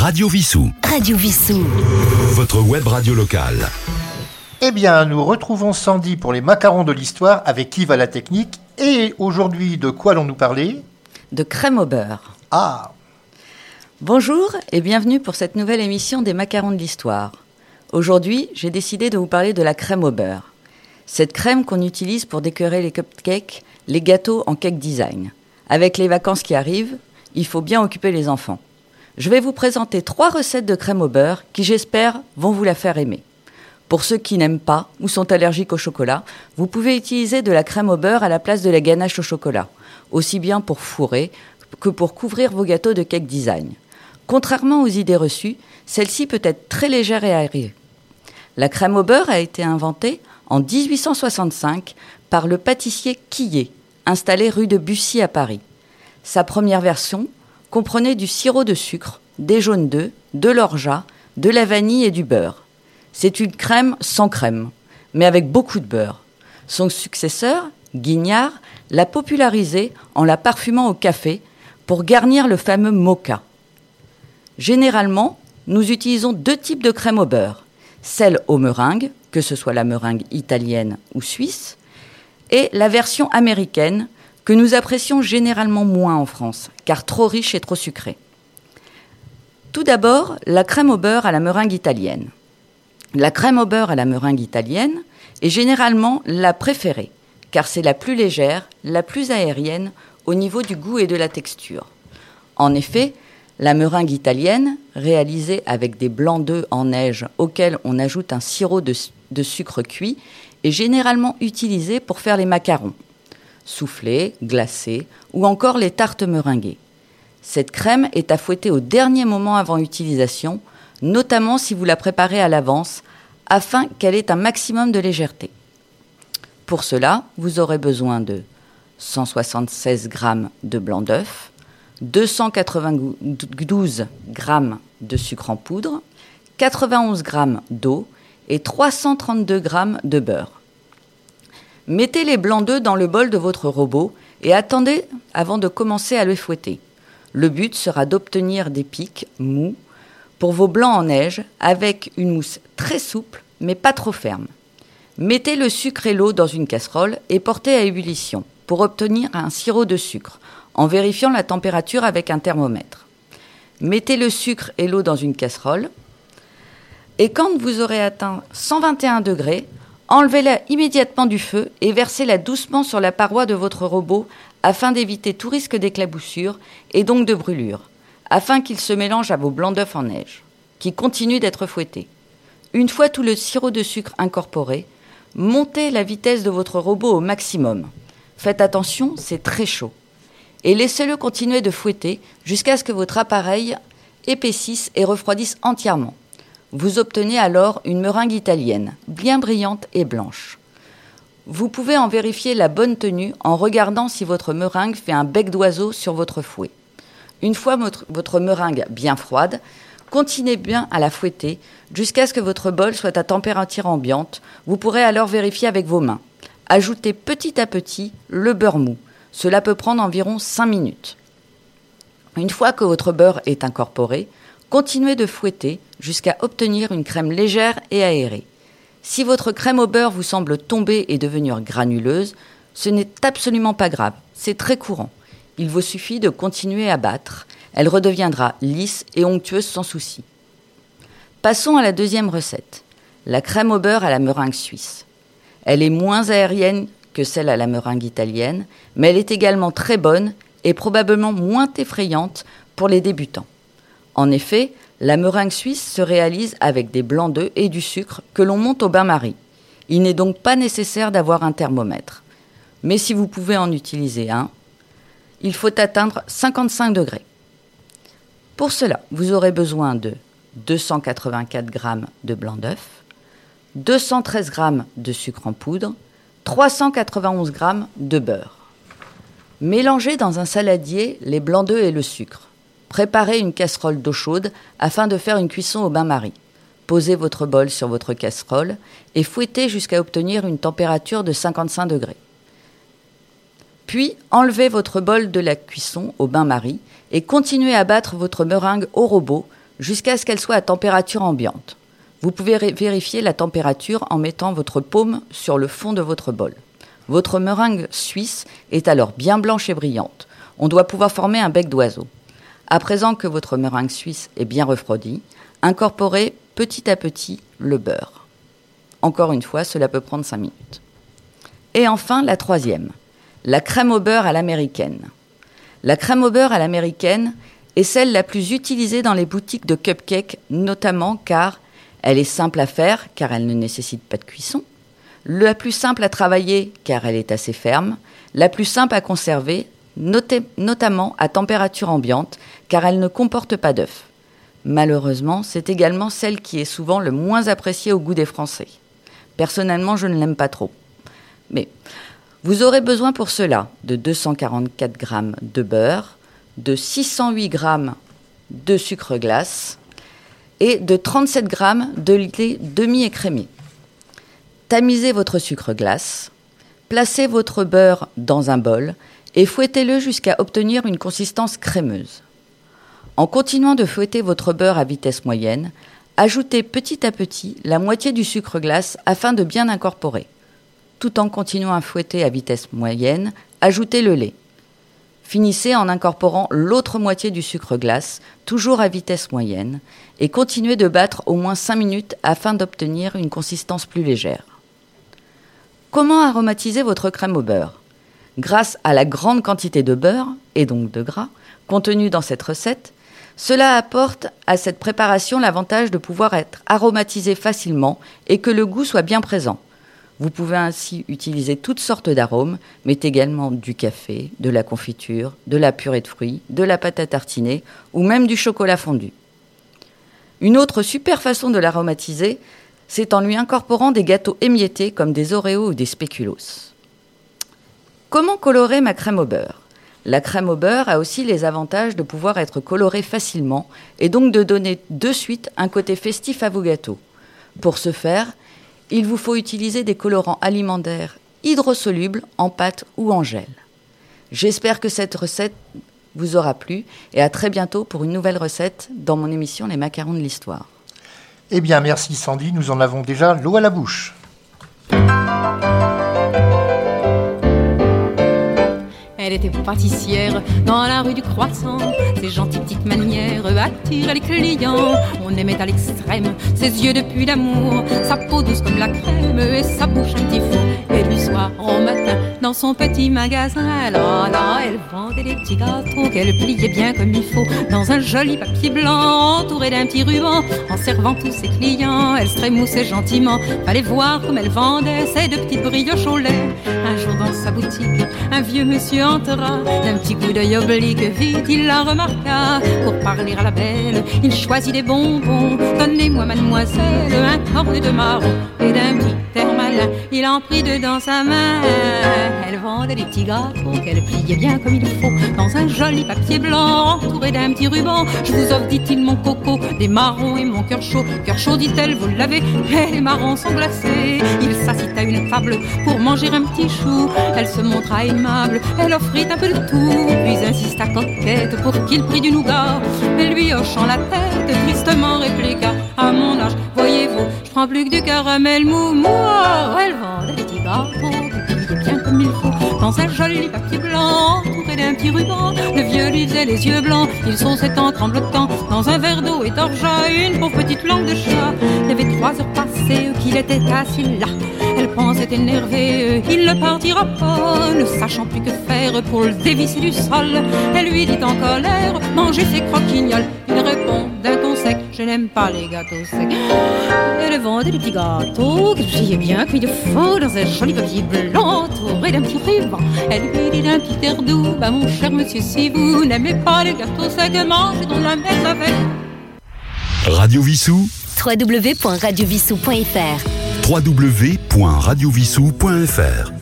Radio Vissou. Radio Vissou. Votre web radio locale. Eh bien, nous retrouvons Sandy pour les macarons de l'histoire avec Yves à la technique. Et aujourd'hui, de quoi allons-nous parler? De crème au beurre. Ah Bonjour et bienvenue pour cette nouvelle émission des macarons de l'histoire. Aujourd'hui, j'ai décidé de vous parler de la crème au beurre. Cette crème qu'on utilise pour décorer les cupcakes, les gâteaux en cake design. Avec les vacances qui arrivent, il faut bien occuper les enfants. Je vais vous présenter trois recettes de crème au beurre qui, j'espère, vont vous la faire aimer. Pour ceux qui n'aiment pas ou sont allergiques au chocolat, vous pouvez utiliser de la crème au beurre à la place de la ganache au chocolat, aussi bien pour fourrer que pour couvrir vos gâteaux de cake design. Contrairement aux idées reçues, celle-ci peut être très légère et aérée. La crème au beurre a été inventée en 1865 par le pâtissier Quillet, installé rue de Bussy à Paris. Sa première version comprenait du sirop de sucre, des jaunes d'œufs, de l'orgeat, de la vanille et du beurre. C'est une crème sans crème, mais avec beaucoup de beurre. Son successeur, Guignard, l'a popularisée en la parfumant au café pour garnir le fameux mocha. Généralement, nous utilisons deux types de crème au beurre. Celle au meringue, que ce soit la meringue italienne ou suisse, et la version américaine, que nous apprécions généralement moins en France, car trop riche et trop sucrée. Tout d'abord, la crème au beurre à la meringue italienne. La crème au beurre à la meringue italienne est généralement la préférée, car c'est la plus légère, la plus aérienne au niveau du goût et de la texture. En effet, la meringue italienne, réalisée avec des blancs d'œufs en neige auxquels on ajoute un sirop de, de, sucre cuit, est généralement utilisée pour faire les macarons, soufflés, glacés ou encore les tartes meringuées. Cette crème est à fouetter au dernier moment avant utilisation, notamment si vous la préparez à l'avance, afin qu'elle ait un maximum de légèreté. Pour cela, vous aurez besoin de 176 g de blanc d'œuf, 292 g de sucre en poudre, 91 g d'eau et 332 g de beurre. Mettez les blancs d'œufs dans le bol de votre robot et attendez avant de commencer à le fouetter. Le but sera d'obtenir des pics mous pour vos blancs en neige avec une mousse très souple mais pas trop ferme. Mettez le sucre et l'eau dans une casserole et portez à ébullition pour obtenir un sirop de sucre en vérifiant la température avec un thermomètre. Mettez le sucre et l'eau dans une casserole et quand vous aurez atteint 121 degrés, enlevez-la immédiatement du feu et versez-la doucement sur la paroi de votre robot afin d'éviter tout risque d'éclaboussure et donc de brûlure, afin qu'il se mélange à vos blancs d'œufs en neige, qui continuent d'être fouettés. Une fois tout le sirop de sucre incorporé, montez la vitesse de votre robot au maximum. Faites attention, c'est très chaud et laissez-le continuer de fouetter jusqu'à ce que votre appareil épaississe et refroidisse entièrement. Vous obtenez alors une meringue italienne, bien brillante et blanche. Vous pouvez en vérifier la bonne tenue en regardant si votre meringue fait un bec d'oiseau sur votre fouet. Une fois votre, meringue bien froide, continuez bien à la fouetter jusqu'à ce que votre bol soit à température ambiante. Vous pourrez alors vérifier avec vos mains. Ajoutez petit à petit le beurre mou. Cela peut prendre environ 5 minutes. Une fois que votre beurre est incorporé, continuez de fouetter jusqu'à obtenir une crème légère et aérée. Si votre crème au beurre vous semble tomber et devenir granuleuse, ce n'est absolument pas grave, c'est très courant. Il vous suffit de continuer à battre, elle redeviendra lisse et onctueuse sans souci. Passons à la deuxième recette, la crème au beurre à la meringue suisse. Elle est moins aérienne que celle à la meringue italienne, mais elle est également très bonne et probablement moins effrayante pour les débutants. En effet, la meringue suisse se réalise avec des blancs d'œufs et du sucre que l'on monte au bain-marie. Il n'est donc pas nécessaire d'avoir un thermomètre. Mais si vous pouvez en utiliser un, il faut atteindre 55 degrés. Pour cela, vous aurez besoin de 284 g de blanc d'œuf, 213 g de sucre en poudre, 391 g de beurre. Mélangez dans un saladier les blancs d'œufs et le sucre. Préparez une casserole d'eau chaude afin de faire une cuisson au bain-marie. Posez votre bol sur votre casserole et fouettez jusqu'à obtenir une température de 55 degrés. Puis enlevez votre bol de la cuisson au bain-marie et continuez à battre votre meringue au robot jusqu'à ce qu'elle soit à température ambiante. Vous pouvez vérifier la température en mettant votre paume sur le fond de votre bol. Votre meringue suisse est alors bien blanche et brillante. On doit pouvoir former un bec d'oiseau. À présent que votre meringue suisse est bien refroidie, incorporez petit à petit le beurre. Encore une fois, cela peut prendre 5 minutes. Et enfin, la troisième, la crème au beurre à l'américaine. La crème au beurre à l'américaine est celle la plus utilisée dans les boutiques de cupcakes, notamment car elle est simple à faire, car elle ne nécessite pas de cuisson, la plus simple à travailler, car elle est assez ferme, la plus simple à conserver, notamment à température ambiante, car elle ne comporte pas d'œufs. Malheureusement, c'est également celle qui est souvent le moins appréciée au goût des Français. Personnellement, je ne l'aime pas trop. Mais vous aurez besoin pour cela de 244 g de beurre, de 608 g de sucre glace et de 37 g de lait demi-écrémé. Tamisez votre sucre glace, placez votre beurre dans un bol et fouettez-le jusqu'à obtenir une consistance crémeuse. En continuant de fouetter votre beurre à vitesse moyenne, ajoutez petit à petit la moitié du sucre glace afin de bien incorporer. Tout en continuant à fouetter à vitesse moyenne, ajoutez le lait. Finissez en incorporant l'autre moitié du sucre glace, toujours à vitesse moyenne, et continuez de battre au moins 5 minutes afin d'obtenir une consistance plus légère. Comment aromatiser votre crème au beurre? Grâce à la grande quantité de beurre, et donc de gras, contenue dans cette recette, cela apporte à cette préparation l'avantage de pouvoir être aromatisé facilement et que le goût soit bien présent. Vous pouvez ainsi utiliser toutes sortes d'arômes, mais également du café, de la confiture, de la purée de fruits, de la pâte à tartiner ou même du chocolat fondu. Une autre super façon de l'aromatiser, c'est en lui incorporant des gâteaux émiettés comme des Oreos ou des spéculoos. Comment colorer ma crème au beurre? La crème au beurre a aussi les avantages de pouvoir être colorée facilement et donc de donner de suite un côté festif à vos gâteaux. Pour ce faire, il vous faut utiliser des colorants alimentaires hydrosolubles en pâte ou en gel. J'espère que cette recette vous aura plu et à très bientôt pour une nouvelle recette dans mon émission Les macarons de l'histoire. Eh bien, merci Sandy, nous en avons déjà l'eau à la bouche. Elle était pâtissière dans la rue du Croissant. Ses gentilles petites manières attiraient les clients. On aimait à l'extrême ses yeux depuis l'amour, sa peau douce comme la crème et sa bouche un petit dans son petit magasin, là, là, elle vendait des petits gâteaux qu'elle pliait bien comme il faut dans un joli papier blanc entouré d'un petit ruban. En servant tous ses clients, elle se trémoussait gentiment. Fallait voir comme elle vendait ses deux petites brioches au lait. Un jour dans sa boutique, un vieux monsieur d'un petit coup d'œil oblique, vite il la remarqua. Pour parler à la belle, il choisit des bonbons. Donnez-moi, mademoiselle, un cornet de marron et d'un petit air malin. Il en prit deux dans sa main. Elle vendait des petits gâteaux qu'elle pliait bien comme il faut dans un joli papier blanc entouré d'un petit ruban. Je vous offre, dit-il, mon coco, des marrons et mon cœur chaud. Cœur chaud, dit-elle, vous l'avez, mais les marrons sont glacés. Il s'assit à une table pour manger un petit chou. Elle se montra aimable, elle offrit un peu de tout, puis insista coquette pour qu'il prit du nougat. Et lui hochant la tête, tristement répliqua À mon âge, voyez-vous, je prends plus que du caramel mou. Moi, elle vend des petits gâteaux, comme il faut, dans un joli papier blanc, entouré d'un petit ruban. Le vieux lui les yeux blancs, il sauçait en tremblotant, dans un verre d'eau et d'orgeat, une pauvre petite langue de chat. Il avait trois heures passées qu'il était assis là. Elle pensait énervée, il ne partira pas, ne sachant plus que faire pour le dévisser du sol. Elle lui dit en colère, mangez ses croquignoles. Il répond d'un ton sec, je n'aime pas les gâteaux secs. Elle vendait des petits gâteaux qu'elle pliait bien cuits de faux dans un joli papier blanc entouré d'un petit ruban. Elle lui dit d'un petit air doux, bah mon cher monsieur, si vous n'aimez pas les gâteaux secs, mangez dans la messe avec. Radio Vissou www.radiovissou.fr www.radiovissou.fr